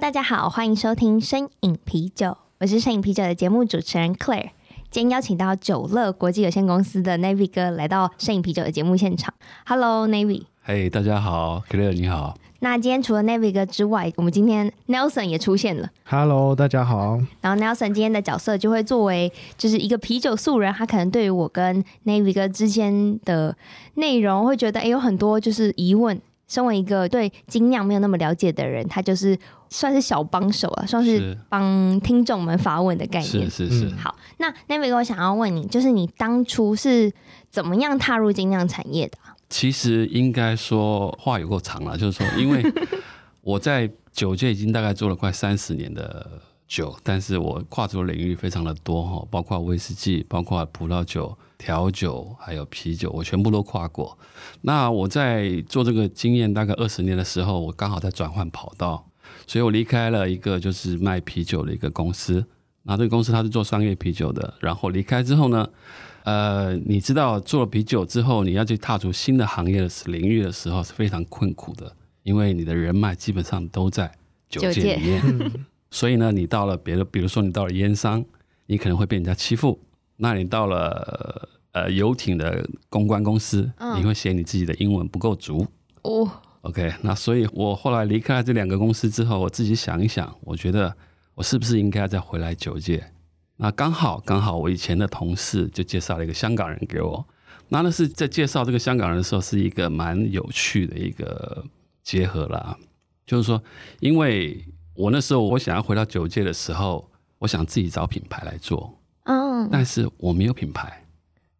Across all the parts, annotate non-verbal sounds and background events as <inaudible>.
大家好，欢迎收听身影啤酒，我是声饮啤酒的节目主持人 Claire。今天邀请到酒乐国际有限公司的 Navy 哥来到声饮啤酒的节目现场。Hello，Navy。嘿，大家好，Claire 你好。那今天除了 Navy 哥之外，我们今天 Nelson 也出现了。Hello，大家好。然后 Nelson 今天的角色就会作为就是一个啤酒素人，他可能对于我跟 Navy 哥之间的内容会觉得哎有很多就是疑问。身为一个对精酿没有那么了解的人，他就是算是小帮手啊，算是帮听众们发问的概念。是是是。好，那 Navy 我想要问你，就是你当初是怎么样踏入精酿产业的？其实应该说话有够长了，就是说，因为 <laughs> 我在酒界已经大概做了快三十年的酒，但是我跨足的领域非常的多哈，包括威士忌，包括葡萄酒。调酒还有啤酒，我全部都跨过。那我在做这个经验大概二十年的时候，我刚好在转换跑道，所以我离开了一个就是卖啤酒的一个公司。那这个公司它是做商业啤酒的。然后离开之后呢，呃，你知道做了啤酒之后，你要去踏足新的行业的领域的时候是非常困苦的，因为你的人脉基本上都在酒界里面。<laughs> 所以呢，你到了别的，比如说你到了烟商，你可能会被人家欺负。那你到了呃游艇的公关公司，嗯、你会嫌你自己的英文不够足哦。OK，那所以我后来离开了这两个公司之后，我自己想一想，我觉得我是不是应该再回来九界？那刚好刚好我以前的同事就介绍了一个香港人给我。那那是在介绍这个香港人的时候，是一个蛮有趣的一个结合啦。就是说，因为我那时候我想要回到九界的时候，我想自己找品牌来做。嗯，但是我没有品牌，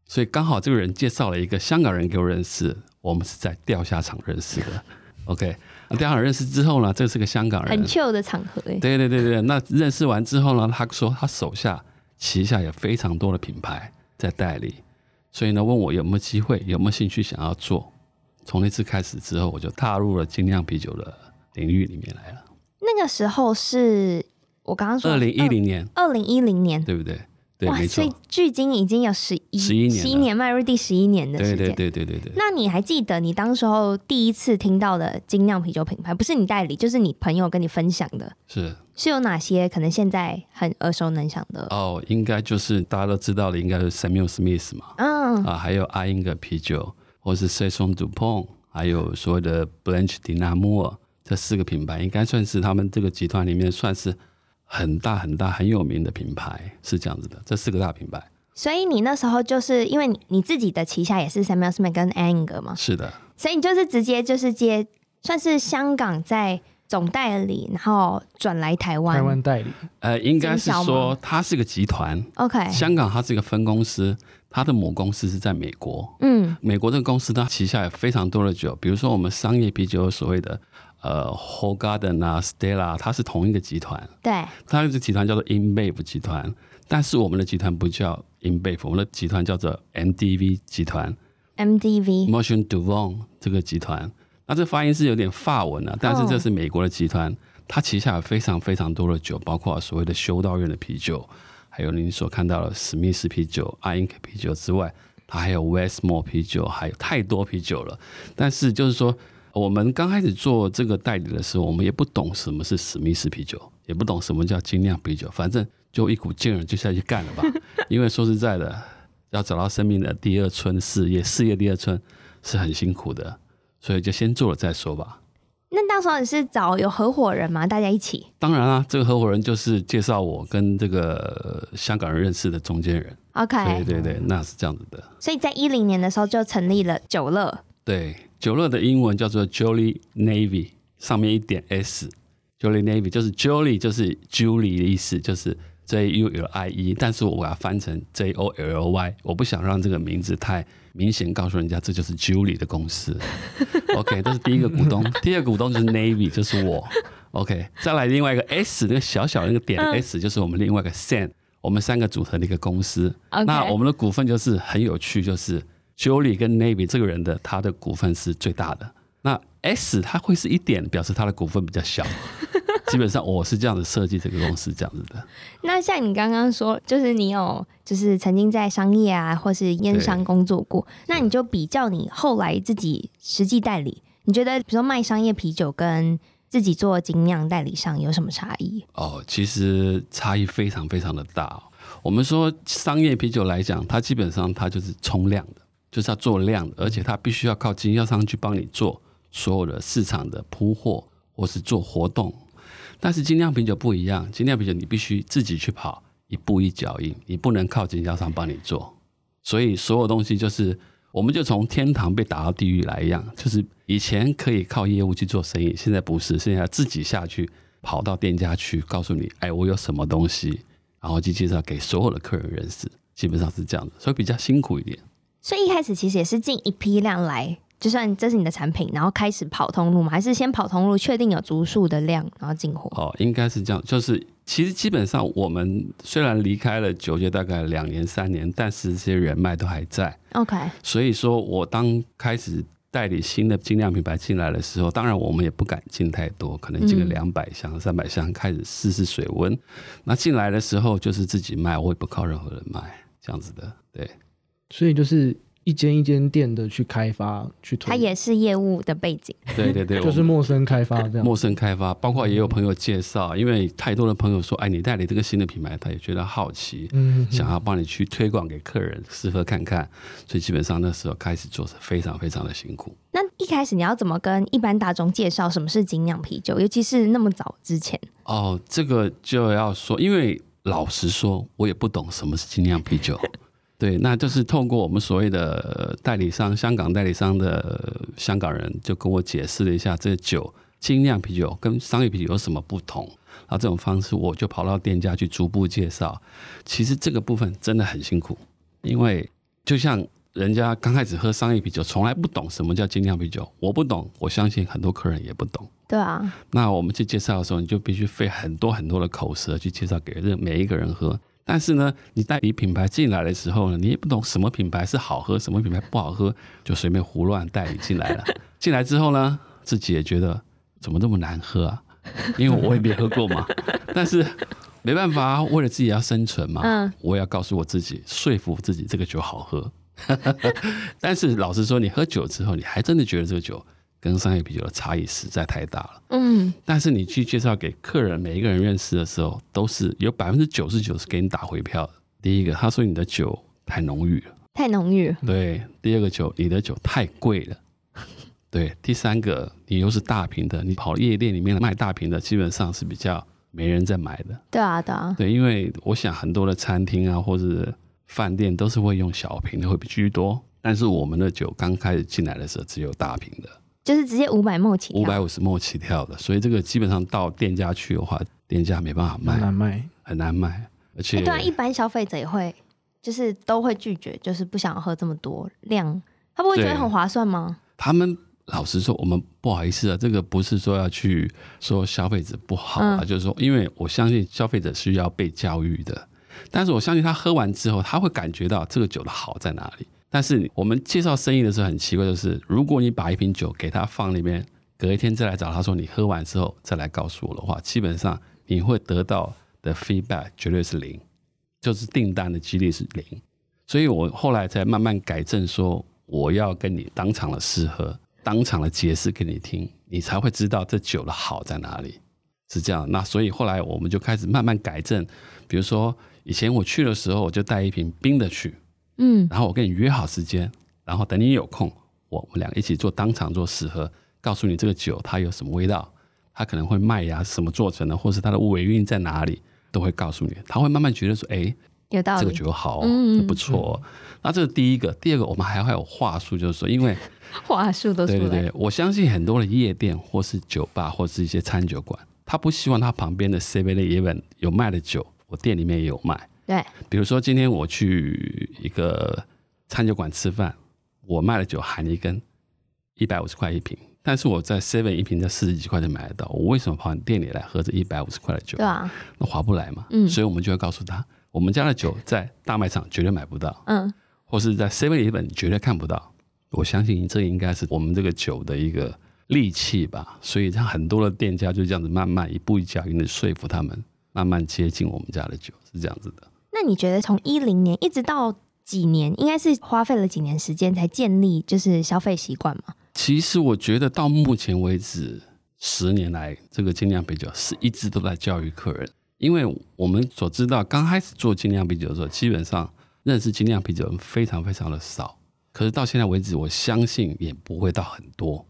所以刚好这个人介绍了一个香港人给我认识，我们是在钓虾场认识的。<laughs> OK，那钓虾场认识之后呢，这是个香港人，很 chill 的场合。对对对对，那认识完之后呢，他说他手下旗下有非常多的品牌在代理，所以呢，问我有没有机会，有没有兴趣想要做。从那次开始之后，我就踏入了精酿啤酒的领域里面来了。那个时候是我刚刚说二零一零年，二零一零年，对不对？哇，所以距今已经有十一十一年，十一年迈入第十一年的时间。对对对对对对。那你还记得你当时候第一次听到的精酿啤酒品牌，不是你代理，就是你朋友跟你分享的，是是有哪些？可能现在很耳熟能详的哦，应该就是大家都知道的，应该是 Samuel Smith 嘛，嗯啊，还有阿英格啤酒，或是 Saison Dupont，还有所谓的 Blanche de Namur，这四个品牌应该算是他们这个集团里面算是。很大很大很有名的品牌是这样子的，这四个大品牌。所以你那时候就是因为你你自己的旗下也是 Samuel Smith 跟 Anchor 吗？是的。所以你就是直接就是接算是香港在总代理，然后转来台湾。台湾代理。呃，应该是说它是个集团。OK。香港它是一个分公司，它的母公司是在美国。嗯。美国这个公司它旗下有非常多的酒，比如说我们商业啤酒所谓的。呃，Hoegaarden 啊，Stella，它是同一个集团。对，它这个集团叫做 InBev 集团，但是我们的集团不叫 InBev，我们的集团叫做 MDV 集团。MDV Motion Duvon 这个集团，那这发音是有点法文啊，但是这是美国的集团，oh. 它旗下有非常非常多的酒，包括所谓的修道院的啤酒，还有您所看到的史密斯啤酒、阿因克啤酒之外，它还有 Westmore 啤酒，还有太多啤酒了。但是就是说。我们刚开始做这个代理的时候，我们也不懂什么是史密斯啤酒，也不懂什么叫精酿啤酒，反正就一股劲儿就下去干了吧。<laughs> 因为说实在的，要找到生命的第二春事业，事业第二春是很辛苦的，所以就先做了再说吧。那到时候你是找有合伙人吗？大家一起？当然啦，这个合伙人就是介绍我跟这个香港人认识的中间人。OK，对对对，那是这样子的。所以在一零年的时候就成立了酒乐。对。酒乐的英文叫做 Jolly Navy，上面一点 S，Jolly Navy 就是 Jolly 就是 Julie 的意思，就是 J U L I E，但是我把它翻成 J O L Y，我不想让这个名字太明显告诉人家这就是 Julie 的公司。<laughs> OK，这是第一个股东，第二个股东就是 Navy，就是我。OK，再来另外一个 S，那个小小的那个点 S，就是我们另外一个 San，我们三个组成的一个公司。那我们的股份就是很有趣，就是 Julie 跟 Navy 这个人的他的股份是最大的。那 S 它会是一点，表示他的股份比较小。<laughs> 基本上我是这样子设计这个公司这样子的。那像你刚刚说，就是你有就是曾经在商业啊，或是烟商工作过，那你就比较你后来自己实际代理，你觉得比如说卖商业啤酒跟自己做精酿代理商有什么差异？哦，其实差异非常非常的大。我们说商业啤酒来讲，它基本上它就是冲量的，就是要做量，而且它必须要靠经销商去帮你做所有的市场的铺货或是做活动。但是精酿啤酒不一样，精酿啤酒你必须自己去跑，一步一脚印，你不能靠经销商帮你做。所以所有东西就是，我们就从天堂被打到地狱来一样，就是以前可以靠业务去做生意，现在不是，现在自己下去跑到店家去，告诉你，哎，我有什么东西，然后去介绍给所有的客人认识，基本上是这样的，所以比较辛苦一点。所以一开始其实也是进一批量来。就算这是你的产品，然后开始跑通路嘛？还是先跑通路，确定有足数的量，然后进货？哦，应该是这样。就是其实基本上，我们虽然离开了酒界大概两年三年，但是这些人脉都还在。OK。所以说我当开始代理新的精酿品牌进来的时候，当然我们也不敢进太多，可能进个两百箱、三百箱，开始试试水温。那进来的时候就是自己卖，我也不靠任何人卖，这样子的。对。所以就是。一间一间店的去开发，去推。他也是业务的背景。对对对，就是陌生开发这样。陌生开发，包括也有朋友介绍，因为太多的朋友说，哎，你代理这个新的品牌，他也觉得好奇，嗯，想要帮你去推广给客人，试喝看看。所以基本上那时候开始做是非常非常的辛苦。那一开始你要怎么跟一般大众介绍什么是精酿啤酒，尤其是那么早之前？哦，这个就要说，因为老实说，我也不懂什么是精酿啤酒。<laughs> 对，那就是透过我们所谓的代理商，香港代理商的香港人就跟我解释了一下，这酒精酿啤酒跟商业啤酒有什么不同。然后这种方式，我就跑到店家去逐步介绍。其实这个部分真的很辛苦，因为就像人家刚开始喝商业啤酒，从来不懂什么叫精酿啤酒，我不懂，我相信很多客人也不懂。对啊，那我们去介绍的时候，你就必须费很多很多的口舌去介绍给任每一个人喝。但是呢，你代理品牌进来的时候呢，你也不懂什么品牌是好喝，什么品牌不好喝，就随便胡乱代理进来了。<laughs> 进来之后呢，自己也觉得怎么这么难喝啊？因为我也没喝过嘛。<laughs> 但是没办法，为了自己要生存嘛，嗯，我也要告诉我自己，说服自己这个酒好喝。<laughs> 但是老实说，你喝酒之后，你还真的觉得这个酒。跟商业啤酒的差异实在太大了。嗯，但是你去介绍给客人，每一个人认识的时候，都是有百分之九十九是给你打回票的。第一个，他说你的酒太浓郁了，太浓郁。对，第二个酒，你的酒太贵了。对，第三个，你又是大瓶的，你跑夜店里面卖大瓶的，基本上是比较没人在买的。对啊，对啊。对，因为我想很多的餐厅啊，或者饭店都是会用小瓶的会比居多，但是我们的酒刚开始进来的时候，只有大瓶的。就是直接五百 ml 起跳，五百五十 ml 起跳的，所以这个基本上到店家去的话，店家没办法卖，很难卖，很难卖。而且，对啊，一般消费者也会，就是都会拒绝，就是不想喝这么多量，他不会觉得很划算吗？他们老实说，我们不好意思啊，这个不是说要去说消费者不好啊，嗯、就是说，因为我相信消费者是要被教育的，但是我相信他喝完之后，他会感觉到这个酒的好在哪里。但是我们介绍生意的时候很奇怪，就是如果你把一瓶酒给他放里面，隔一天再来找他说你喝完之后再来告诉我的话，基本上你会得到的 feedback 绝对是零，就是订单的几率是零。所以我后来才慢慢改正，说我要跟你当场的试喝，当场的解释给你听，你才会知道这酒的好在哪里。是这样。那所以后来我们就开始慢慢改正，比如说以前我去的时候，我就带一瓶冰的去。嗯，然后我跟你约好时间，然后等你有空，我我们两个一起做当场做试喝，告诉你这个酒它有什么味道，它可能会麦芽什么做成的，或是它的尾韵在哪里，都会告诉你。他会慢慢觉得说，哎，有道理，这个酒好，嗯，不错。那这是第一个，第二个我们还会有话术，就是说，因为话术都是对对对，我相信很多的夜店或是酒吧或是一些餐酒馆，他不希望他旁边的 Seven Eleven 有卖的酒，我店里面也有卖。对，比如说今天我去一个餐酒馆吃饭，我卖的酒含一根一百五十块一瓶，但是我在 Seven 一瓶才四十几块就买得到，我为什么跑你店里来喝这一百五十块的酒？对啊，那划不来嘛。嗯，所以我们就会告诉他，我们家的酒在大卖场绝对买不到，嗯，或是在 Seven 一本绝对看不到。我相信这应该是我们这个酒的一个利器吧。所以，像很多的店家就这样子慢慢一步一脚印的说服他们，慢慢接近我们家的酒，是这样子的。那你觉得从一零年一直到几年，应该是花费了几年时间才建立就是消费习惯吗？其实我觉得到目前为止，十年来这个精酿啤酒是一直都在教育客人，因为我们所知道，刚开始做精酿啤酒的时候，基本上认识精酿啤酒人非常非常的少。可是到现在为止，我相信也不会到很多。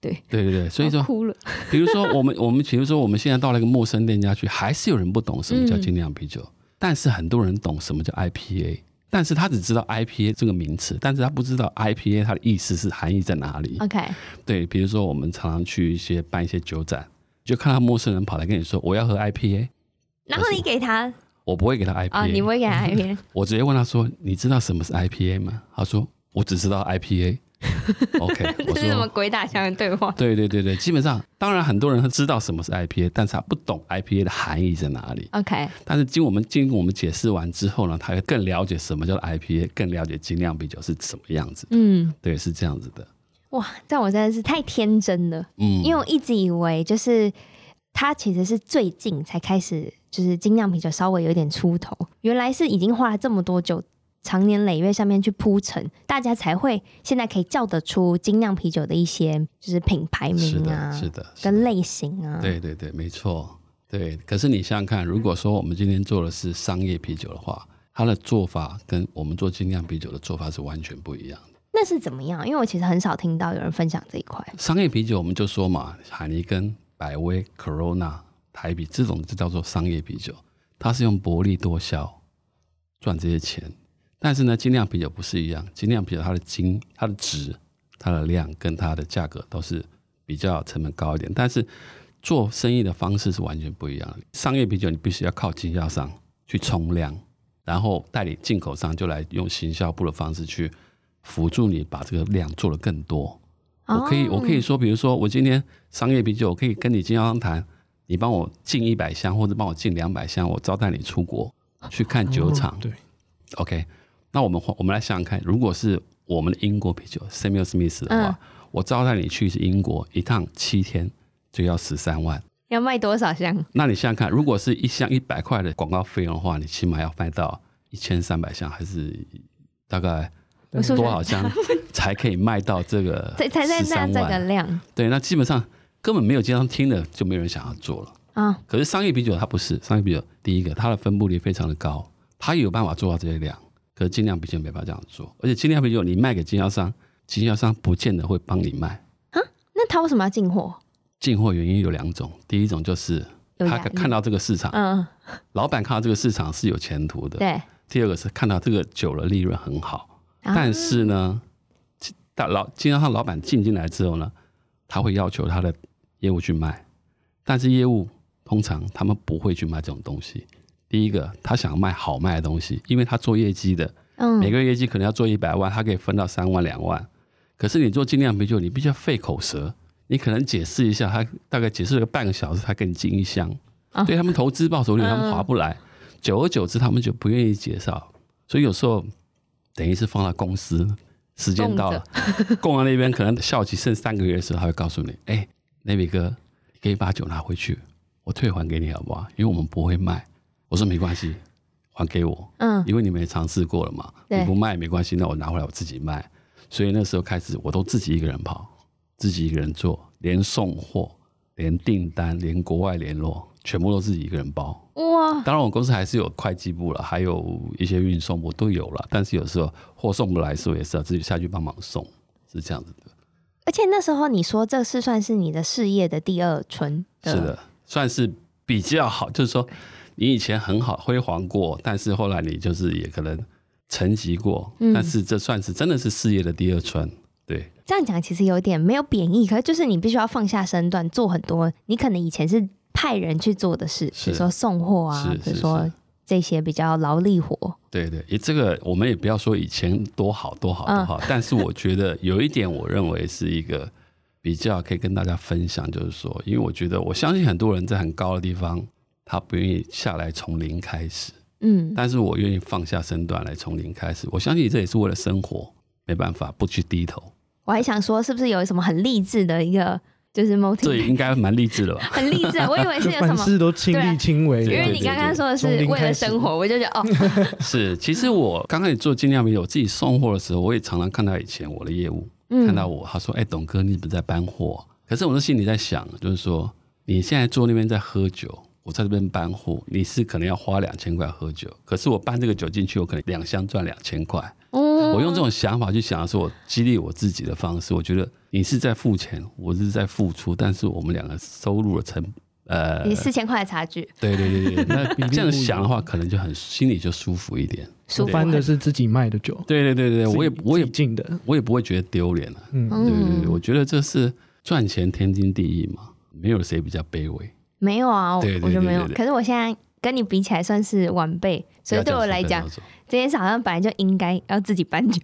对对对对，所以说，哭了。比如说我们我们比如说我们现在到了一个陌生店家去，还是有人不懂什么叫精酿啤酒，嗯，但是很多人懂什么叫 IPA。但是他只知道 IPA 这个名词，但是他不知道 IPA 它的意思是含义在哪里。OK，对，比如说我们常常去一些办一些酒展，就看到陌生人跑来跟你说我要喝 IPA，然后你给他，我不会给他 IPA，哦，你不会给他 IPA，<laughs> 我直接问他说，你知道什么是 IPA 吗？他说我只知道 IPA。<laughs> OK，<laughs> 这是什么鬼打墙的对话？对对对对，基本上，当然很多人他知道什么是 IPA，但是他不懂 IPA 的含义在哪里。OK，但是经我们经过我们解释完之后呢，他会更了解什么叫 IPA，更了解精酿啤酒是什么样子。嗯，对，是这样子的。哇，但我真的是太天真了。嗯，因为我一直以为就是他其实是最近才开始，就是精酿啤酒稍微有点出头，原来是已经花了这么多久。长年累月上面去铺陈，大家才会现在可以叫得出精酿啤酒的一些就是品牌名啊，是的，是的，跟类型啊，对对对，没错，对。可是你想想看，如果说我们今天做的是商业啤酒的话，它的做法跟我们做精酿啤酒的做法是完全不一样的。那是怎么样？因为我其实很少听到有人分享这一块。商业啤酒我们就说嘛，海尼根、百威、Corona、台啤这种就叫做商业啤酒，它是用薄利多销赚这些钱。但是呢，精酿啤酒不是一样，精酿啤酒它的精、它的质、它的量跟它的价格都是比较成本高一点。但是做生意的方式是完全不一样的。商业啤酒你必须要靠经销商去冲量，然后代理进口商就来用行销部的方式去辅助你把这个量做得更多。我可以，我可以说，比如说我今天商业啤酒，我可以跟你经销商谈，你帮我进一百箱或者帮我进两百箱，我招待你出国去看酒厂。对，OK。那我们我们来想想看，如果是我们的英国啤酒 Samuel Smith 的话，嗯，我招待你去是英国一趟七天就要十三万，要卖多少箱？那你想想看，如果是一箱一百块的广告费用的话，你起码要卖到一千三百箱，还是大概多少箱才可以卖到这个 <laughs> 才才在那这个量？对，那基本上根本没有经常听的，就没有人想要做了啊。可是商业啤酒它不是商业啤酒，第一个它的分布率非常的高，它有办法做到这些量。可是精酿啤酒没办法这样做，而且精酿啤酒你卖给经销商，经销商不见得会帮你卖。啊？那他为什么要进货？进货原因有两种，第一种就是他看到这个市场，嗯，老板看到这个市场是有前途的。对。第二个是看到这个酒的利润很好，啊、但是呢，大老经销商老板进进来之后呢，他会要求他的业务去卖，但是业务通常他们不会去卖这种东西。第一个，他想卖好卖的东西，因为他做业绩的，嗯，每个月业绩可能要做一百万，他可以分到三万两万。可是你做精酿啤酒，你必须要费口舌，你可能解释一下，他大概解释了个半个小时，他给你进一箱，哦、对他们投资报酬率他们划不来，久而久之他们就不愿意介绍，所以有时候等于是放到公司，时间到了，供完那边可能效期剩三个月的时候，他会告诉你，哎、欸，那位哥，你可以把酒拿回去，我退还给你好不好？因为我们不会卖。我说没关系，还给我。嗯，因为你们也尝试过了嘛，你不卖没关系，那我拿回来我自己卖。所以那时候开始，我都自己一个人跑，自己一个人做，连送货、连订单、连国外联络，全部都自己一个人包。哇！当然，我公司还是有会计部了，还有一些运送部都有了。但是有时候货送不来的时候，也是要自己下去帮忙送，是这样子的。而且那时候你说这是算是你的事业的第二春，是的，算是比较好，就是说。你以前很好辉煌过，但是后来你就是也可能沉寂过，嗯，但是这算是真的是事业的第二春，对。这样讲其实有点没有贬义，可是就是你必须要放下身段做很多你可能以前是派人去做的事，比如说送货啊，比如说这些比较劳力活。对对，也这个我们也不要说以前多好多好多好，嗯，<laughs> 但是我觉得有一点，我认为是一个比较可以跟大家分享，就是说，因为我觉得我相信很多人在很高的地方，他不愿意下来从零开始，嗯，但是我愿意放下身段来从零开始。我相信这也是为了生活，没办法不去低头。我还想说，是不是有什么很励志的一个？就是 motive，这应该蛮励志的吧？<laughs> 很励志，我以为是有什么 <laughs> 凡事都亲力亲为。因为你刚刚说的是为了生活，我就觉得哦，<laughs> 是。其实我刚开始做精酿啤酒，我自己送货的时候，我也常常看到以前我的业务，看到我，他说：“哎，董哥，你怎么在搬货？”可是我的心里在想，就是说，你现在坐那边在喝酒，我在这边搬货，你是可能要花两千块喝酒，可是我搬这个酒进去，我可能两箱赚两千块。我用这种想法去想的是我激励我自己的方式。我觉得你是在付钱，我是在付出，但是我们两个收入的成呃，你四千块的差距。对对对对，那你 <laughs> 这样想的话，可能就很心里就舒服一点。舒服。搬的是自己卖的酒。对对对对，我也我也进的，我也不会觉得丢脸了。嗯，对对对，我觉得这是赚钱天经地义嘛，没有谁比较卑微。没有啊，我觉得没有。可是我现在跟你比起来算是晚辈，所以对我来讲。这件事好像本来就应该要自己搬酒，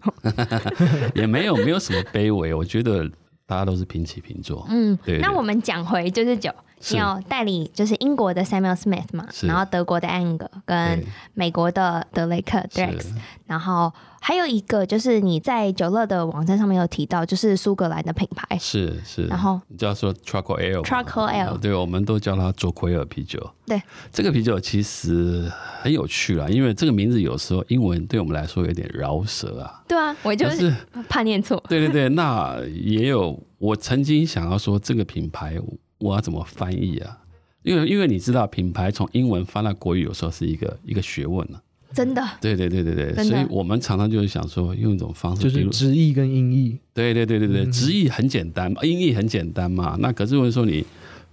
<laughs> 也没有没有什么卑微，我觉得大家都是平起平坐。嗯，对，对。那我们讲回就是酒，你有代理就是英国的 Samuel Smith 嘛，然后德国的 Anger 跟美国的德雷克 Drex，然后。还有一个就是你在酒乐的网站上面有提到，就是苏格兰的品牌，是是，然后你叫做 Truckle Ale，Truckle Ale，对，我们都叫它卓奎尔啤酒。对，这个啤酒其实很有趣啦，因为这个名字有时候英文对我们来说有点饶舌啊。对啊，我就是怕念错。对对对，那也有我曾经想要说这个品牌我要怎么翻译啊？因为因为你知道品牌从英文翻到国语有时候是一个一个学问呢。真的，对对对对对，所以我们常常就是想说，用一种方式，就是直译跟音译。对对对对对，直译很简单，音译很简单嘛。那可是如果说你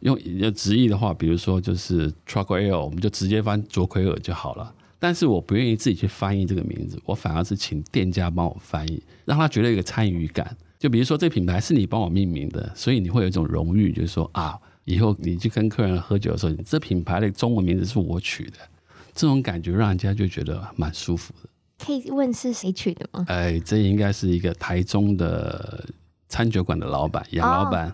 用直译的话，比如说就是 Truckle Ale，我们就直接翻卓奎尔就好了。但是我不愿意自己去翻译这个名字，我反而是请店家帮我翻译，让他觉得有一个参与感。就比如说这品牌是你帮我命名的，所以你会有一种荣誉，就是说啊，以后你去跟客人喝酒的时候，你这品牌的中文名字是我取的。这种感觉让人家就觉得蛮舒服的。可以问是谁取的吗？哎，这应该是一个台中的餐酒馆的老板杨老板。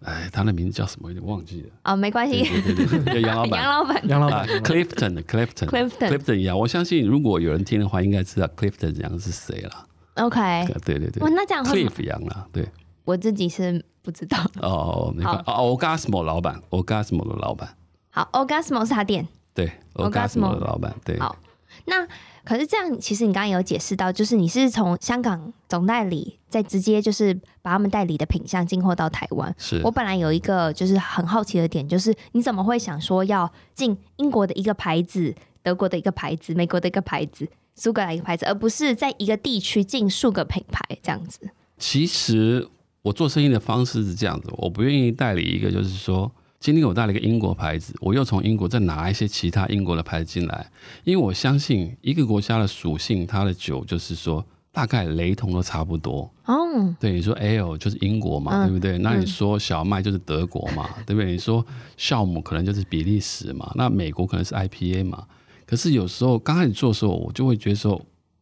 哎，他的名字叫什么？有点忘记了。哦，没关系。对对对，<laughs> 杨老板。杨老板。杨老板。Clifton，Clifton，Clifton 一样。我相信如果有人听的话，应该知道 Clifton 杨是谁了。OK。对对对。哇，那这样 Cliff 杨啊，对。我自己是不知道。哦。哦，Orgasmo 老板，Orgasmo 的老板。好，Orgasmo 是他店。对，Orgasmo 的老板。对，好，那可是这样，其实你刚刚有解释到，就是你是从香港总代理，再直接就是把他们代理的品相进货到台湾。是我本来有一个就是很好奇的点，就是你怎么会想说要进英国的一个牌子、德国的一个牌子、美国的一个牌子、苏格兰一个牌子，而不是在一个地区进数个品牌这样子？其实我做生意的方式是这样子，我不愿意代理一个，就是说。今天我带了一个英国牌子，我又从英国再拿一些其他英国的牌子进来，因为我相信一个国家的属性，它的酒就是说大概雷同都差不多。哦，对，你说 Ale 就是英国嘛，嗯、对不对？那你说小麦就是德国嘛，嗯、对不对？你说酵母可能就是比利时嘛，那美国可能是 IPA 嘛。可是有时候刚开始做的时候，我就会觉得说，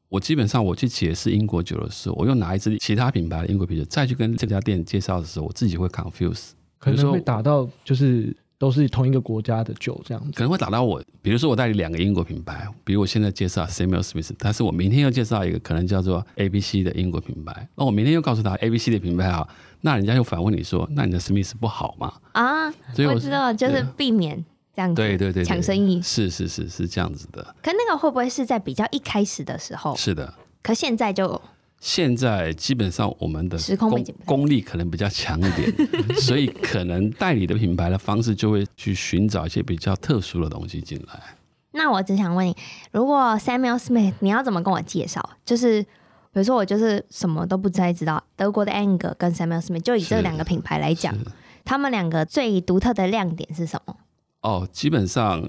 我基本上我去解释英国酒的时候，我又拿一支其他品牌的英国啤酒再去跟这家店介绍的时候，我自己会 confuse。可能会打到就是都是同一个国家的酒这样子，可能会打到我。比如说我代理两个英国品牌，比如我现在介绍 Samuel Smith，但是我明天又介绍一个可能叫做 ABC 的英国品牌，那我明天又告诉他 ABC 的品牌啊，那人家又反问你说，那你的 Smith 不好吗？啊，所以我，我知道，就是避免这样子，对对对，抢生意，是是是是这样子的。可那个会不会是在比较一开始的时候？是的，可现在就。现在基本上我们的功功力可能比较强一点，<laughs> 所以可能代理的品牌的方式就会去寻找一些比较特殊的东西进来。那我只想问你，如果 Samuel Smith，你要怎么跟我介绍？就是比如说我就是什么都不太知道，德国的 Angler 跟 Samuel Smith，就以这两个品牌来讲，他们两个最独特的亮点是什么？哦，基本上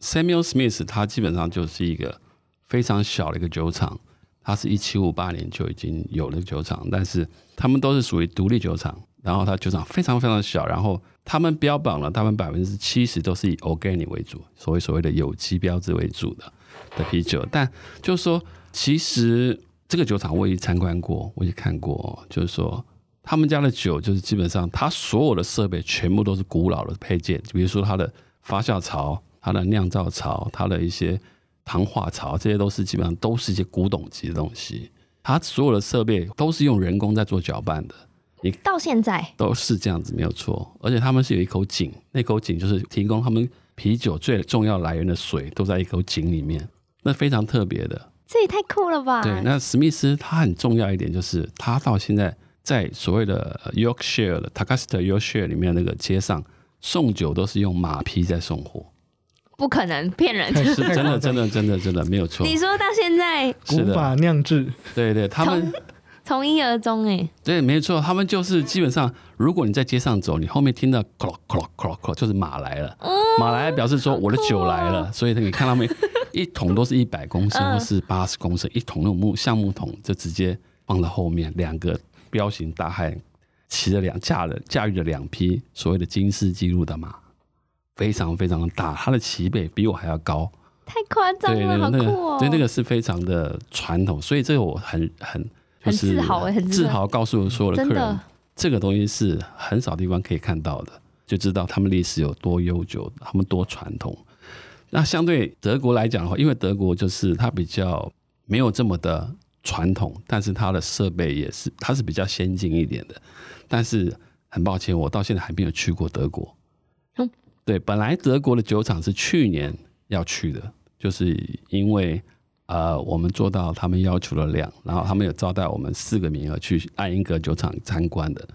Samuel Smith 他基本上就是一个非常小的一个酒厂。它是一七五八年就已经有了酒厂，但是他们都是属于独立酒厂，然后它酒厂非常非常小，然后他们标榜了他们百分之七十都是以 organic 为主，所谓所谓的有机标志为主的的啤酒。但就是说，其实这个酒厂我也参观过，我也看过，就是说他们家的酒就是基本上，它所有的设备全部都是古老的配件，比如说它的发酵槽、它的酿造槽、它的一些糖化槽，这些都是基本上都是一些古董级的东西。它所有的设备都是用人工在做搅拌的。你到现在都是这样子，没有错。而且他们是有一口井，那口井就是提供他们啤酒最重要来源的水，都在一口井里面，那非常特别的。这也太酷了吧！对，那史密斯他很重要一点就是，他到现在在所谓的 Yorkshire 的 Takaster Yorkshire 里面那个街上送酒都是用马匹在送货，不可能骗人，是真的，真的，真的，真的没有错。你说到现在古法酿制，对对，他们从一而终哎，对，没错，他们就是基本上，如果你在街上走，你后面听到 clock clock clock clock，就是马来了，嗯、马来表示说我的酒来了，哦、所以你看他们。一桶都是一百公升或是八十公升，一桶那种木橡木桶就直接放到后面，两个彪形大汉骑着两驾了驾驭着两匹所谓的金氏纪录的马，非常非常的大，它的骑背比我还要高，太夸张了，好酷哦！对，那个是非常的传统，所以这个我很很就是很自豪，很自豪告诉所有的客人，这个东西是很少地方可以看到的，就知道他们历史有多悠久，他们多传统。那相对德国来讲的话，因为德国就是它比较没有这么的传统，但是它的设备也是它是比较先进一点的。但是很抱歉，我到现在还没有去过德国。嗯，对，本来德国的酒厂是去年要去的，就是因为呃我们做到他们要求的量，然后他们有招待我们四个名额去爱因格酒厂参观的。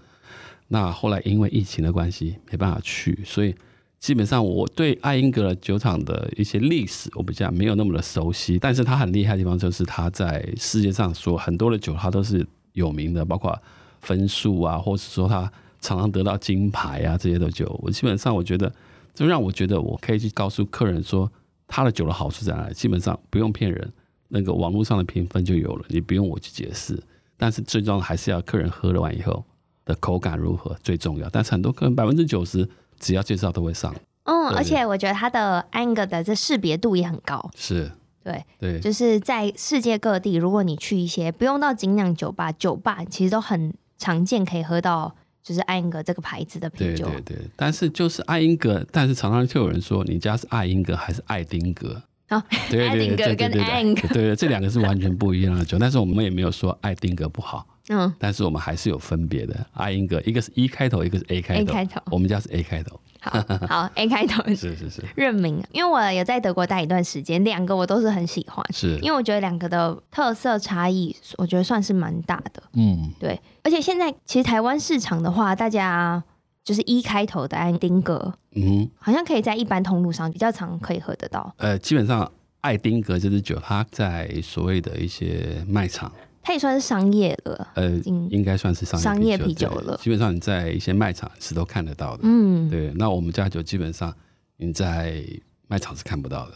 那后来因为疫情的关系没办法去，所以。基本上我对爱因格酒厂的一些历史我比较没有那么的熟悉，但是它很厉害的地方就是它在世界上说很多的酒它都是有名的，包括分数啊，或者说他常常得到金牌啊这些的酒，我基本上我觉得就让我觉得我可以去告诉客人说他的酒的好处在哪里，基本上不用骗人，那个网络上的评分就有了，你不用我去解释，但是最终还是要客人喝了完以后的口感如何最重要，但是很多客人百分之九十。只要介绍都会上，嗯，而且我觉得它的 Anger 的这识别度也很高，是。对对，就是在世界各地，如果你去一些不用到精酿酒吧，酒吧其实都很常见，可以喝到就是爱因格这个牌子的啤酒，对对对。但是就是爱因格，但是常常就有人说，你家是爱因格还是爱丁格？哦，<laughs> 对对对对对跟爱因格，对对，这两个是完全不一样的酒，但是我们也没有说爱丁格不好。嗯，但是我们还是有分别的。爱因格一个是 E 开头，一个是 A 开头。A 开头，我们家是 A 开头。好，好，A <laughs> 开头是是是认名。因为我有在德国待一段时间，两个我都是很喜欢。是，因为我觉得两个的特色差异，我觉得算是蛮大的。嗯，对。而且现在其实台湾市场的话，大家就是 E 开头的爱丁格，嗯，好像可以在一般通路上比较常可以喝得到。呃，基本上爱丁格这支酒，它在所谓的一些卖场。它也算是商业了，呃，应该算是商业商业啤酒了。基本上你在一些卖场是都看得到的，嗯，对。那我们家酒基本上你在卖场是看不到的，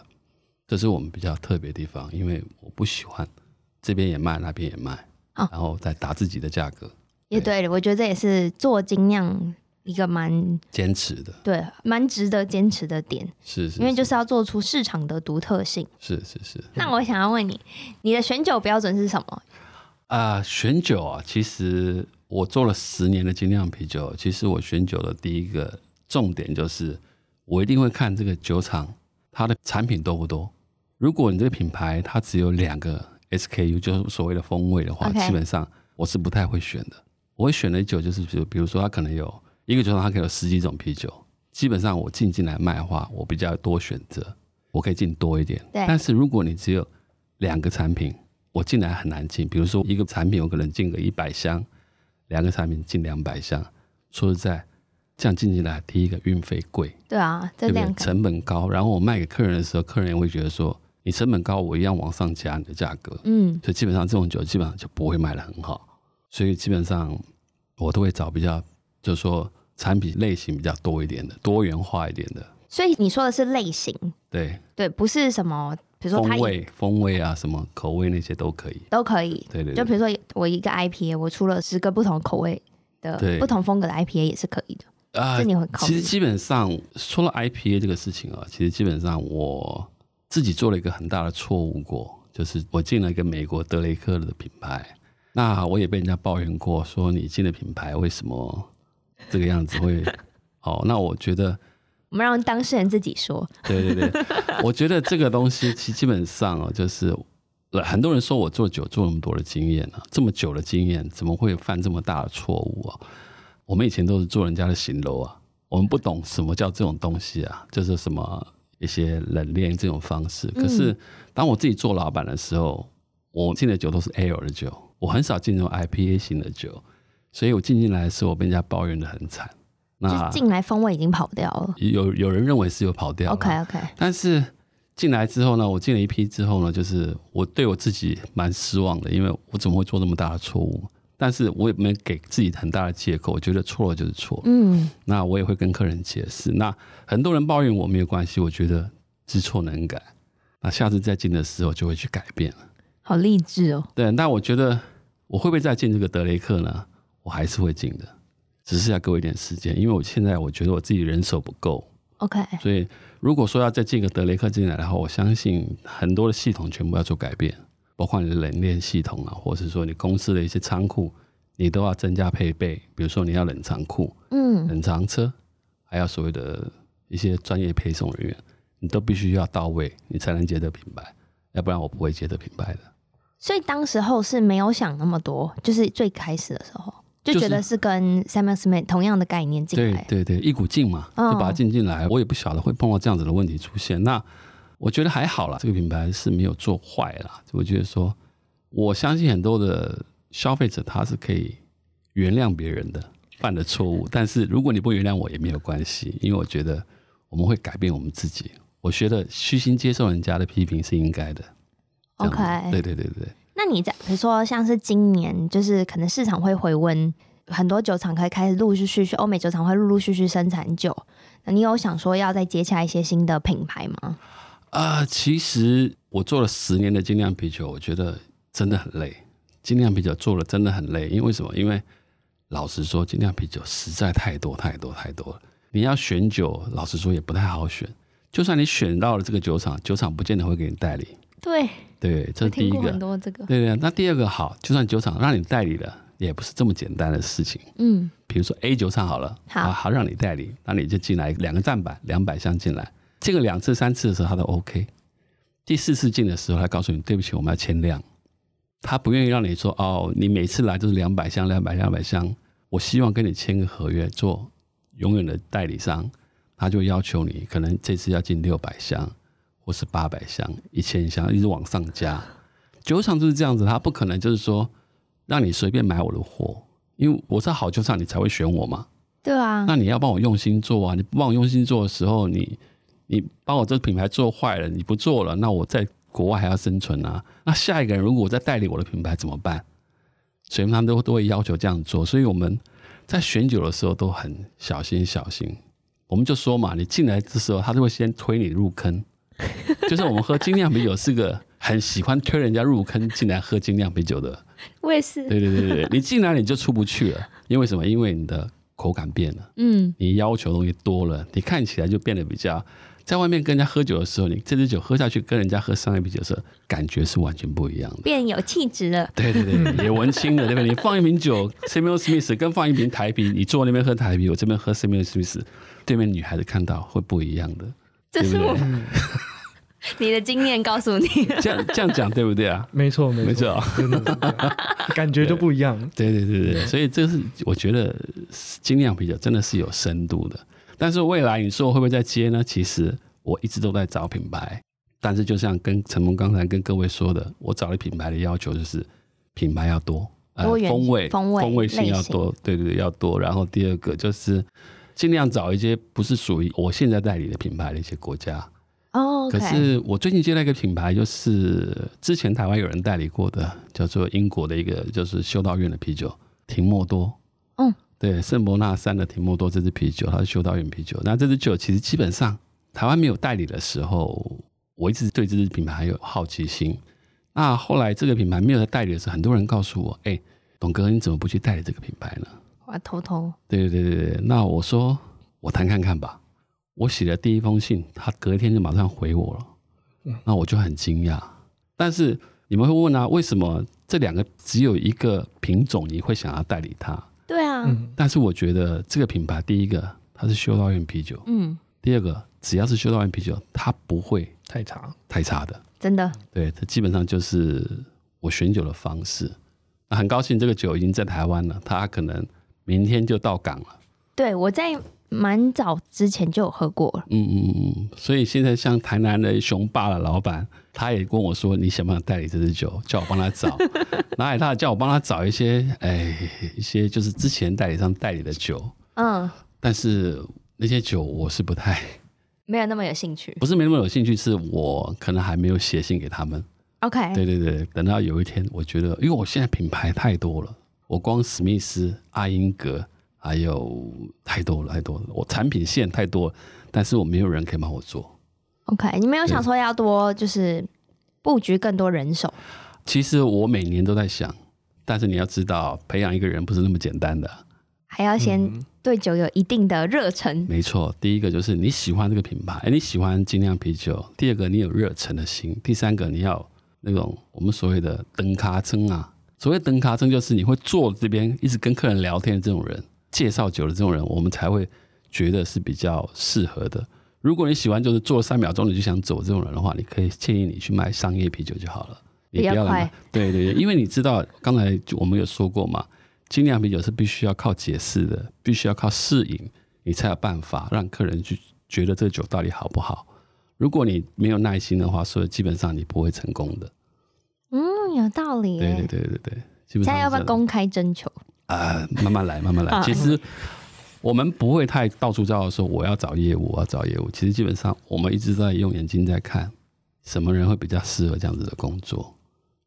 这是我们比较特别的地方，因为我不喜欢这边也卖，那边也卖，哦，然后再打自己的价格。也对，我觉得这也是做精酿一个蛮坚持的，对，蛮值得坚持的点。是，是，是，因为就是要做出市场的独特性。是是是。那我想要问你，你的选酒标准是什么？啊、呃，选酒啊，其实我做了十年的精酿啤酒。其实我选酒的第一个重点就是，我一定会看这个酒厂它的产品多不多。如果你这个品牌它只有两个 SKU，就是所谓的风味的话.基本上我是不太会选的。我会选的酒就是，比如比如说它可能有一个酒厂，它可以有十几种啤酒。基本上我进进来卖的话，我比较多选择，我可以进多一点。对。但是如果你只有两个产品，我进来很难进，比如说一个产品我可能进个一百箱，两个产品进两百箱。说实在，这样进进来，第一个运费贵，对啊，这两个成本高。然后我卖给客人的时候，客人也会觉得说，你成本高，我一样往上加你的价格。嗯，所以基本上这种酒基本上就不会卖的很好。所以基本上我都会找比较，就是说产品类型比较多一点的，多元化一点的。所以你说的是类型？对对，不是什么。比如说它风味、风味啊，什么口味那些都可以，都可以。对对，对，就比如说我一个 IPA，我出了十个不同口味的、不同风格的 IPA 也是可以的。啊、呃，这你会考虑？其实基本上说了 IPA 这个事情啊，其实基本上我自己做了一个很大的错误过，就是我进了一个美国德雷克的品牌，那我也被人家抱怨过，说你进的品牌为什么这个样子会？哦，那我觉得我们让当事人自己说。对对对，<laughs> 我觉得这个东西其实基本上哦，就是很多人说我做酒做那么多的经验啊，这么久的经验，怎么会犯这么大的错误啊？我们以前都是做人家的行楼啊，我们不懂什么叫这种东西啊，就是什么一些冷链这种方式。可是当我自己做老板的时候，我进的酒都是 Ale 的酒，我很少进这种 IPA 型的酒，所以我进进来的时候，我被人家抱怨的很惨。那进来风味已经跑掉了。有有人认为是有跑掉，OK OK。但是进来之后呢，我进了一批之后呢，就是我对我自己蛮失望的，因为我怎么会做那么大的错误？但是我也没给自己很大的借口，我觉得错了就是错。嗯，那我也会跟客人解释。那很多人抱怨我没有关系，我觉得知错能改。那下次再进的时候就会去改变了。好励志哦。对，那我觉得我会不会再进这个德雷克呢？我还是会进的，只是要给我一点时间，因为我现在我觉得我自己人手不够。OK。所以如果说要再进个德雷克进来的话，我相信很多的系统全部要做改变。包括你的冷链系统啊，或者是说你公司的一些仓库，你都要增加配备。比如说你要冷藏库、嗯，冷藏车，还要所谓的一些专业配送人员，你都必须要到位，你才能接这品牌，要不然我不会接这品牌的。所以当时候是没有想那么多，就是最开始的时候就觉得是跟 Samuel Smith 同样的概念进来，对对对，一股劲嘛，就把它进进来。我也不晓得会碰到这样子的问题出现。那我觉得还好啦，这个品牌是没有做坏啦。我觉得说，我相信很多的消费者他是可以原谅别人的犯的错误，但是如果你不原谅我也没有关系，因为我觉得我们会改变我们自己。我觉得虚心接受人家的批评是应该的。OK，对对对对。那你在比如说像是今年，就是可能市场会回温，很多酒厂可以开始陆陆续续，欧美酒厂会陆陆续续生产酒。那你有想说要再接洽一些新的品牌吗？啊、呃，其实我做了十年的精酿啤酒，我觉得真的很累。精酿啤酒做了真的很累，因为什么？因为老实说，精酿啤酒实在太多太多太多了。你要选酒，老实说也不太好选。就算你选到了这个酒厂，酒厂不见得会给你代理。对对，这是第一个。很多这个。对对，那第二个好，就算酒厂让你代理了，也不是这么简单的事情。嗯，比如说 A 酒厂好了，好，好让你代理，那你就进来两个站板，两百箱进来。进个两次三次的时候，他都 OK。第四次进的时候，他告诉你对不起，我们要签量。他不愿意让你说哦，你每次来都是两百箱、两百、两百箱。我希望跟你签个合约，做永远的代理商。他就要求你，可能这次要进六百箱，或是八百箱、一千箱，一直往上加。酒厂就是这样子，他不可能就是说让你随便买我的货，因为我是好酒厂，你才会选我嘛。对啊。那你要帮我用心做啊！你不帮我用心做的时候，你。你把我这个品牌做坏了，你不做了，那我在国外还要生存啊？那下一个人如果再代理我的品牌怎么办？所以他们都都会要求这样做，所以我们在选酒的时候都很小心小心。我们就说嘛，你进来的时候，他就会先推你入坑。<laughs> 就是我们喝精酿啤酒是个很喜欢推人家入坑进来喝精酿啤酒的。我也是。对对对对，你进来你就出不去了，因为什么？因为你的口感变了，嗯，你要求东西多了，你看起来就变得比较。在外面跟人家喝酒的时候，你这支酒喝下去，跟人家喝商业啤酒的时候，感觉是完全不一样的，变有气质了。对对对，也文青了，对不对？你放一瓶酒，Samuel Smith，跟放一瓶台啤，你坐那边喝台啤，我这边喝 Samuel Smith，对面女孩子看到会不一样的。这是我 <laughs> <laughs> 你的经验告诉你，这样这样讲对不对啊？没错没错，真的感觉就不一样。对对对对，所以这是我觉得精酿啤酒真的是有深度的。但是未来你说我会不会再接呢？其实我一直都在找品牌，但是就像跟陈蒙刚才跟各位说的，我找的品牌的要求就是品牌要多，呃，风味风味风味性要多，对对对，要多。然后第二个就是尽量找一些不是属于我现在代理的品牌的一些国家。哦，okay，可是我最近接到一个品牌，就是之前台湾有人代理过的，叫做英国的一个就是修道院的啤酒，廷莫多。嗯。对，圣伯纳山的提莫多这支啤酒，它是修道院啤酒。那这支酒其实基本上台湾没有代理的时候，我一直对这支品牌还有好奇心。那后来这个品牌没有在代理的时候，很多人告诉我：“哎，董哥，你怎么不去代理这个品牌呢？”我偷偷。对对对对，那我说我谈看看吧。我写了第一封信，他隔一天就马上回我了。那我就很惊讶。但是你们会问啊，为什么这两个只有一个品种你会想要代理它？对啊，嗯，但是我觉得这个品牌，第一个它是修道院啤酒，嗯，第二个只要是修道院啤酒，它不会太差，太差的。真的，对，这基本上就是我选酒的方式。那很高兴这个酒已经在台湾了，它可能明天就到港了。对我在蛮早之前就有喝过了。嗯嗯嗯，所以现在像台南的雄霸的老板，他也跟我说，你想不想代理这支酒？叫我帮他找，<laughs> 哪里他叫我帮他找一些，哎，一些就是之前代理商代理的酒。嗯，但是那些酒我是不太，没有那么有兴趣。不是没那么有兴趣，是我可能还没有写信给他们。OK，对对对，等到有一天，我觉得，因为我现在品牌太多了，我光史密斯、阿英格，还有太多了，太多了，我产品线太多了，但是我没有人可以帮我做。OK，你没有想说要多就是布局更多人手？其实我每年都在想，但是你要知道，培养一个人不是那么简单的。还要先对酒有一定的热忱。没错，第一个就是你喜欢这个品牌，哎，你喜欢精酿啤酒；第二个，你有热忱的心；第三个，你要。那种我们所谓的灯咖称啊，所谓灯咖称就是你会坐这边一直跟客人聊天的这种人，介绍酒的这种人，我们才会觉得是比较适合的。如果你喜欢就是坐三秒钟你就想走这种人的话，你可以建议你去卖商业啤酒就好了，你不要来。对对对，因为你知道刚才我们有说过嘛，精酿啤酒是必须要靠解释的，必须要靠试饮，你才有办法让客人去觉得这酒到底好不好。如果你没有耐心的话，所以基本上你不会成功的。嗯，有道理。对对对对对，基本上。现在要不要公开征求？啊、呃，慢慢来，慢慢来。其实我们不会太到处找说我要找业务，我要找业务。其实基本上我们一直在用眼睛在看什么人会比较适合这样子的工作。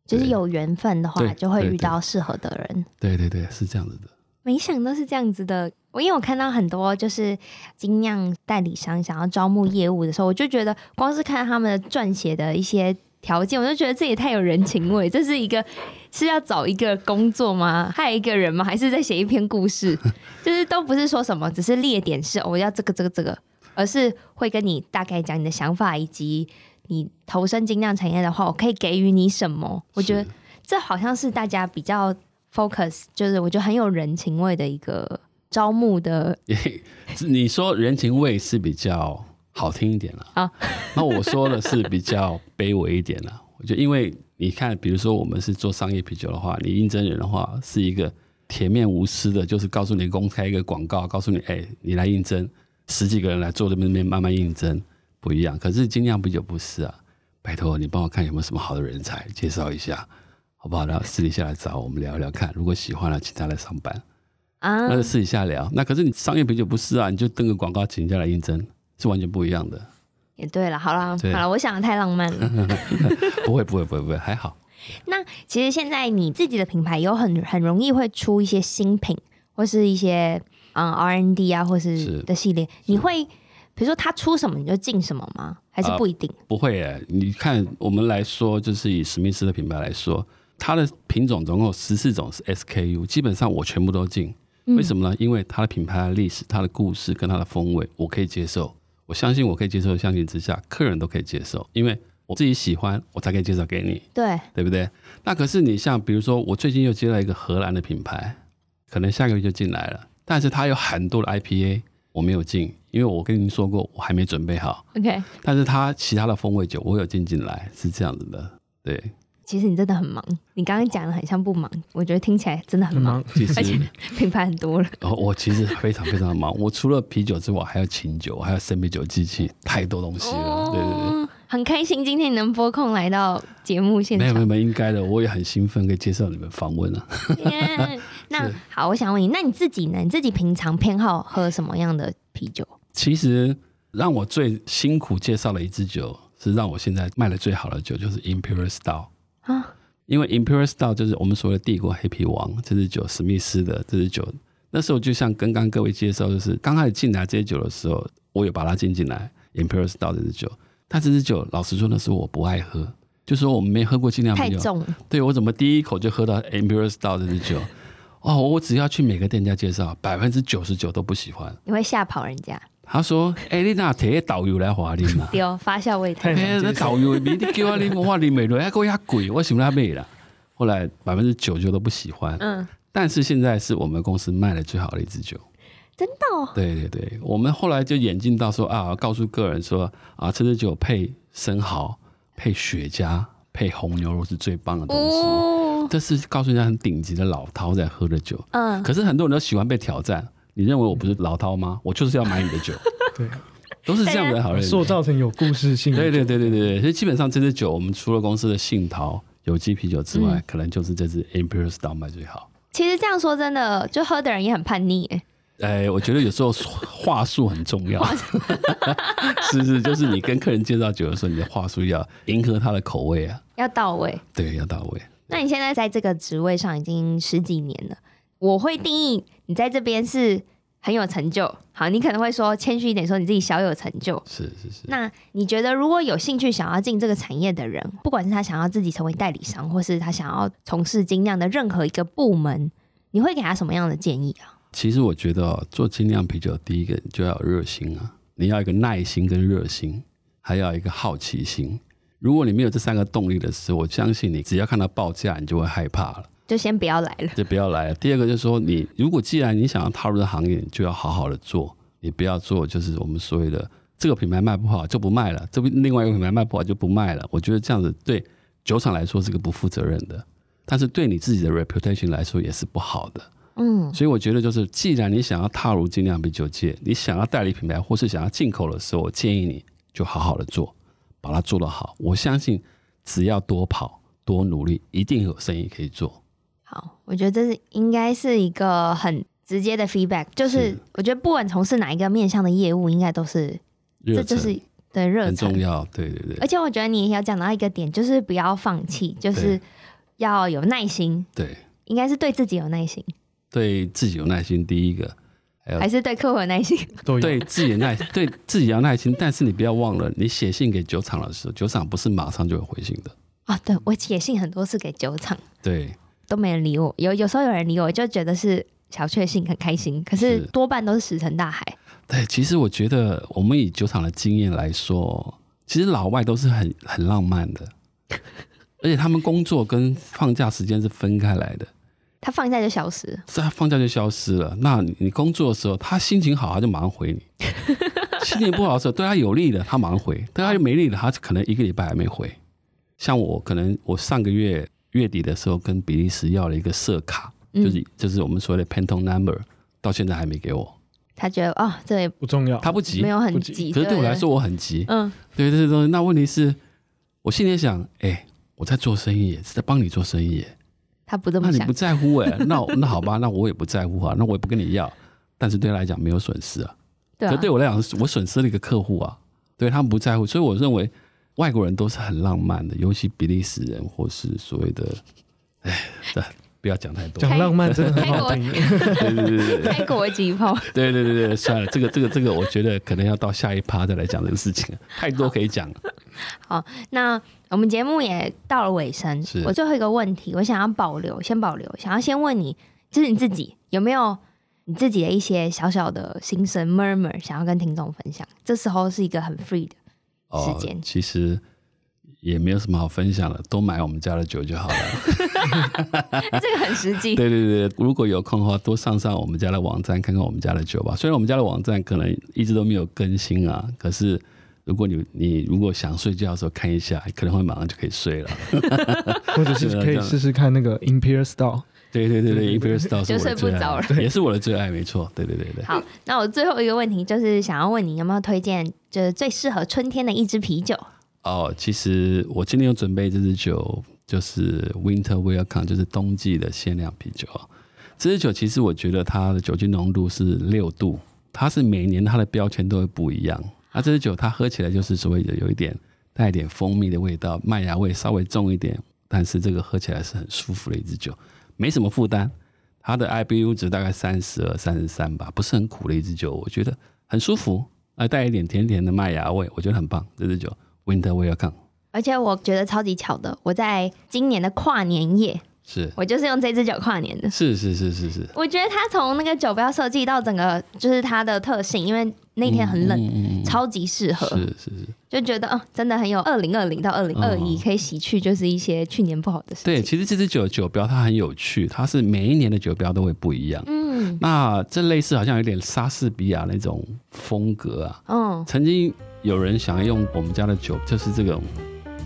就是有缘分的话，就会遇到适合的人。对对对，是这样子的。没想到是这样子的，我因为我看到很多就是精酿代理商想要招募业务的时候，我就觉得光是看他们的撰写的一些条件，我就觉得这也太有人情味。这是一个是要找一个工作吗？还有一个人吗？还是在写一篇故事？<laughs> 就是都不是说什么，只是列点是我要这个这个这个，而是会跟你大概讲你的想法，以及你投身精酿产业的话，我可以给予你什么？我觉得这好像是大家比较。Focus 就是我觉得很有人情味的一个招募的，<laughs> 你说人情味是比较好听一点了啊，<laughs> 那我说的是比较卑微一点了。我觉得因为你看，比如说我们是做商业啤酒的话，你应征人的话是一个铁面无私的，就是告诉你公开一个广告，告诉你哎，你来应征，十几个人来坐这边边慢慢应征不一样。可是精酿啤酒不是啊，拜托你帮我看有没有什么好的人才介绍一下。好不好？然后私底下来找我们聊一聊看，如果喜欢了，请他来上班啊。那就私底下聊。那可是你商业啤酒不是啊？你就登个广告，请人家来应征，是完全不一样的。也对了，好了，好了，我想的太浪漫了。<laughs> 不会，不会，不会，不会，还好。<laughs> 那其实现在你自己的品牌有很很容易会出一些新品，或是一些嗯 R N D 啊，或是的系列。你会比如说他出什么你就进什么吗？还是不一定？呃、不会诶，你看我们来说，就是以史密斯的品牌来说。它的品种总共有十四种是 SKU，基本上我全部都进。为什么呢？因为它的品牌的历史、它的故事跟它的风味，我可以接受。我相信我可以接受，相信之下，客人都可以接受。因为我自己喜欢，我才可以介绍给你。对，对不对？那可是你像比如说，我最近又接到一个荷兰的品牌，可能下个月就进来了，但是它有很多的 IPA 我没有进，因为我跟您说过，我还没准备好。OK，但是它其他的风味酒我有进进来，是这样子的，对。其实你真的很忙，你刚刚讲的很像不忙，我觉得听起来真的很忙。其实而且品牌很多了。哦，我其实非常非常的忙，我除了啤酒之外，还有琴酒，还有生啤酒机器，太多东西了。哦、对对对，很开心今天你能拨空来到节目现场。没有没有，应该的，我也很兴奋可以接受你们访问啊。yeah, <laughs> 那好，我想问你，那你自己呢？你自己平常偏好喝什么样的啤酒？其实让我最辛苦介绍的一支酒，是让我现在卖的最好的酒，就是 Imperial Stout。啊，因为 Imperial Stout 就是我们所谓的帝国黑皮王，这支酒，史密斯的这支酒。那时候就像刚刚各位介绍，就是刚开始进来这些酒的时候，我有把它进进来 Imperial Stout 这支酒。但这支酒，老实说的是我不爱喝，就说我们没喝过精酿啤酒，太重。对，我怎么第一口就喝到 Imperial Stout 这支酒？<laughs> 哦，我只要去每个店家介绍，百分之九十九都不喜欢。你会吓跑人家？他说：“哎、欸，你哪提导游来华林嘛？<laughs> 对发酵味太哎，那导游你叫我啉，我啉没落，还给我压贵，我想他妹了。<laughs> 后来百分之九十九都不喜欢。嗯，但是现在是我们公司卖的最好的一支酒，真的、哦？对对对，我们后来就演进到说啊，告诉客人说啊，这支酒配生蚝、配雪茄、配红牛肉是最棒的东西。哦、这是告诉人家很顶级的老饕在喝的酒。嗯，可是很多人都喜欢被挑战。”你认为我不是老饕吗？我就是要买你的酒。<laughs> 对，都是这样的好人，塑造成有故事性。对对对对对，所以基本上这支酒，我们除了公司的杏桃有机啤酒之外，嗯、可能就是这支 Imperial Stout 卖最好。其实这样说真的，就喝的人也很叛逆哎。哎，我觉得有时候话术很重要。是是，就是你跟客人介绍酒的时候，你的话术要迎合他的口味啊，要到位。对，要到位。那你现在在这个职位上已经十几年了。我会定义你在这边是很有成就。好，你可能会说谦虚一点，说你自己小有成就。是是是。那你觉得，如果有兴趣想要进这个产业的人，不管是他想要自己成为代理商，或是他想要从事精酿的任何一个部门，你会给他什么样的建议啊？其实我觉得做精酿啤酒，第一个就要有热心啊，你要一个耐心跟热心，还要一个好奇心。如果你没有这三个动力的时候，我相信你只要看到报价，你就会害怕了。就先不要来了，就不要来了。第二个就是说，你如果既然你想要踏入这行业，就要好好的做，你不要做就是我们所谓的这个品牌卖不好就不卖了，这边另外一个品牌卖不好就不卖了。我觉得这样子对酒厂来说是个不负责任的，但是对你自己的 reputation 来说也是不好的。嗯，所以我觉得就是，既然你想要踏入精酿啤酒界，你想要代理品牌或是想要进口的时候，我建议你就好好的做，把它做得好。我相信只要多跑多努力，一定有生意可以做。好，我觉得这是应该是一个很直接的 feedback，就是我觉得不管从事哪一个面向的业务，应该都是这就是对热很重要，对对对。而且我觉得你也要讲到一个点，就是不要放弃，就是要有耐心。对，应该是对自己有耐心，对自己有耐心。第一个，还，还是对客户有耐心，<laughs> 对自己有耐，对自己要耐心。但是你不要忘了，你写信给酒厂的时候，酒厂不是马上就会回信的啊。对，我写信很多次给酒厂，对。都没人理我，有有时候有人理我，就觉得是小确幸，很开心。可是多半都是石沉大海。对，其实我觉得我们以酒厂的经验来说，其实老外都是很很浪漫的，<laughs> 而且他们工作跟放假时间是分开来的。他放假就消失，是他放假就消失了。那你工作的时候，他心情好，他就马上回你；<laughs> 心情不好的时候，对他有利的，他马上回；对他没利的，他可能一个礼拜还没回。像我，可能我上个月。月底的时候跟比利时要了一个色卡，嗯、就是就是我们所谓的 Pantone Number，到现在还没给我。他觉得啊、哦，这也不重要，他不急，没有很急。可是对我来说，我很急。嗯，对这些东西。那问题是，我心里想，哎、欸，我在做生意，是在帮你做生意。他不这么想，那你不在乎哎？<laughs> 那那好吧，那我也不在乎啊，那我也不跟你要。但是对他来讲没有损失啊。对啊。可对我来讲，我损失了一个客户啊。对他们不在乎，所以我认为外国人都是很浪漫的，尤其比利时人或是所谓的。哎，对，不要讲太多。讲浪漫真的很好听。对对对对，开国际炮。对对对对，算了，这个这个这个，我觉得可能要到下一趴再来讲这个事情，太多可以讲了。好，那我们节目也到了尾声，是我最后一个问题，我想要保留，先保留，想要先问你，就是你自己有没有你自己的一些小小的心声 murmur，想要跟听众分享？这时候是一个很 free 的时间。哦，其实。也没有什么好分享的，多买我们家的酒就好了。<laughs> 这个很实际。<laughs> 对对对，如果有空的话，多上上我们家的网站，看看我们家的酒吧。虽然我们家的网站可能一直都没有更新啊，可是如果你你如果想睡觉的时候看一下，可能会马上就可以睡了。<laughs> 或者是可以试试看那个 Imperial Stout。对对对对，Imperial 就睡不着了，也是我的最爱，没错。对对对对。好，那我最后一个问题就是想要问你，有没有推荐就是最适合春天的一支啤酒？哦，其实我今天有准备这支酒，就是 Winter Welcome，就是冬季的限量啤酒。这支酒其实我觉得它的酒精浓度是六度，它是每年它的标签都会不一样。那这支酒它喝起来就是所谓的有一点带一点蜂蜜的味道，麦芽味稍微重一点，但是这个喝起来是很舒服的一支酒，没什么负担。它的 IBU 值大概三十二、三十三吧，不是很苦的一支酒，我觉得很舒服，还带一点甜甜的麦芽味，我觉得很棒。这支酒。Winter Welcome，而且我觉得超级巧的，我在今年的跨年夜是我就是用这支酒跨年的。是是是是是，我觉得它从那个酒标设计到整个就是它的特性，因为那天很冷，嗯嗯嗯超级适合，是是是。就觉得哦，真的很有二零二零到二零二一可以洗去就是一些去年不好的事情。对，其实这支酒酒标它很有趣，它是每一年的酒标都会不一样。嗯，那这类似好像有点莎士比亚那种风格啊。嗯，曾经有人想要用我们家的酒，就是这种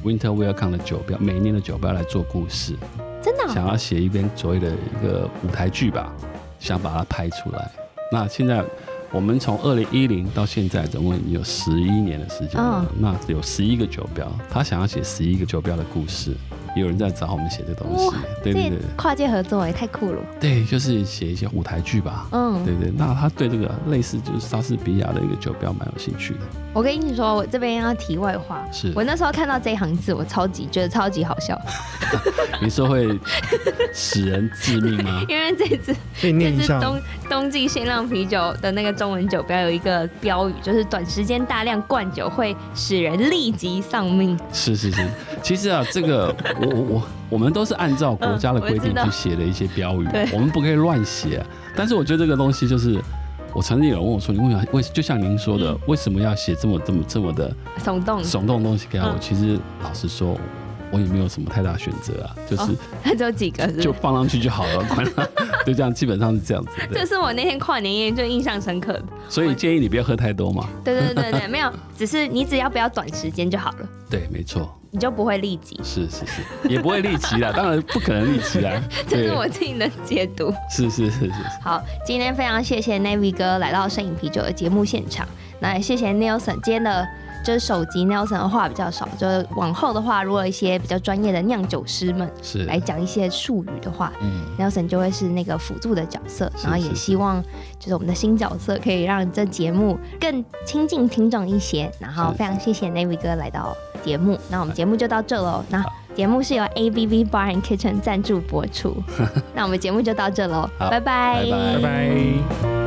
Winter Welcome 的酒标，每一年的酒标来做故事。真的、哦、想要写一篇所谓的一个舞台剧吧，想把它拍出来。那现在我们从二零一零到现在，总共已经有十一年的时间了。哦、那有十一个酒标，他想要写十一个酒标的故事。有人在找我们写这东西，对对对，跨界合作也太酷了。对，就是写一些舞台剧吧。嗯，对对。那他对这个类似就是莎士比亚的一个酒标蛮有兴趣的。我跟你说，我这边要题外话，是我那时候看到这一行字，我超级觉得超级好笑。<laughs> 你说会使人致命吗？<laughs> 因为这次可以念一下冬冬季限量啤酒的那个中文酒标有一个标语，就是短时间大量灌酒会使人立即丧命。是是是，其实啊，这个。我我我们都是按照国家的规定去写的一些标语，嗯、我，我们不可以乱写。但是我觉得这个东西就是，我曾经有人问我说：“你为什么为就像您说的，嗯、为什么要写这么这么这么的耸动耸动的东西给我？”其实老实说。我也没有什么太大选择啊，就是它只有几个，就放上去就好了，就这样，基本上是这样子的。这是我那天跨年夜最印象深刻的。所以建议你不要喝太多嘛。对对对对，<laughs> 没有，只是你只要不要短时间就好了。对，没错。你就不会立即。是是是，也不会立即啦，<laughs> 当然不可能立即啦。这是我自己的解读。是是是是。好，今天非常谢谢 Navy 哥来到摄影啤酒的节目现场，那也谢谢 Nelson 今天的。就是首集 Nelson 的话比较少，就是往后的话，如果一些比较专业的酿酒师们是来讲一些术语的话，嗯，Nelson 就会是那个辅助的角色，然后也希望就是我们的新角色可以让这节目更亲近听众一些。然后非常谢谢 Navy 哥来到节目，那我们节目就到这喽。那节目是由 A B B Bar and Kitchen 赞助播出，<laughs> 那我们节目就到这喽，拜拜，拜拜。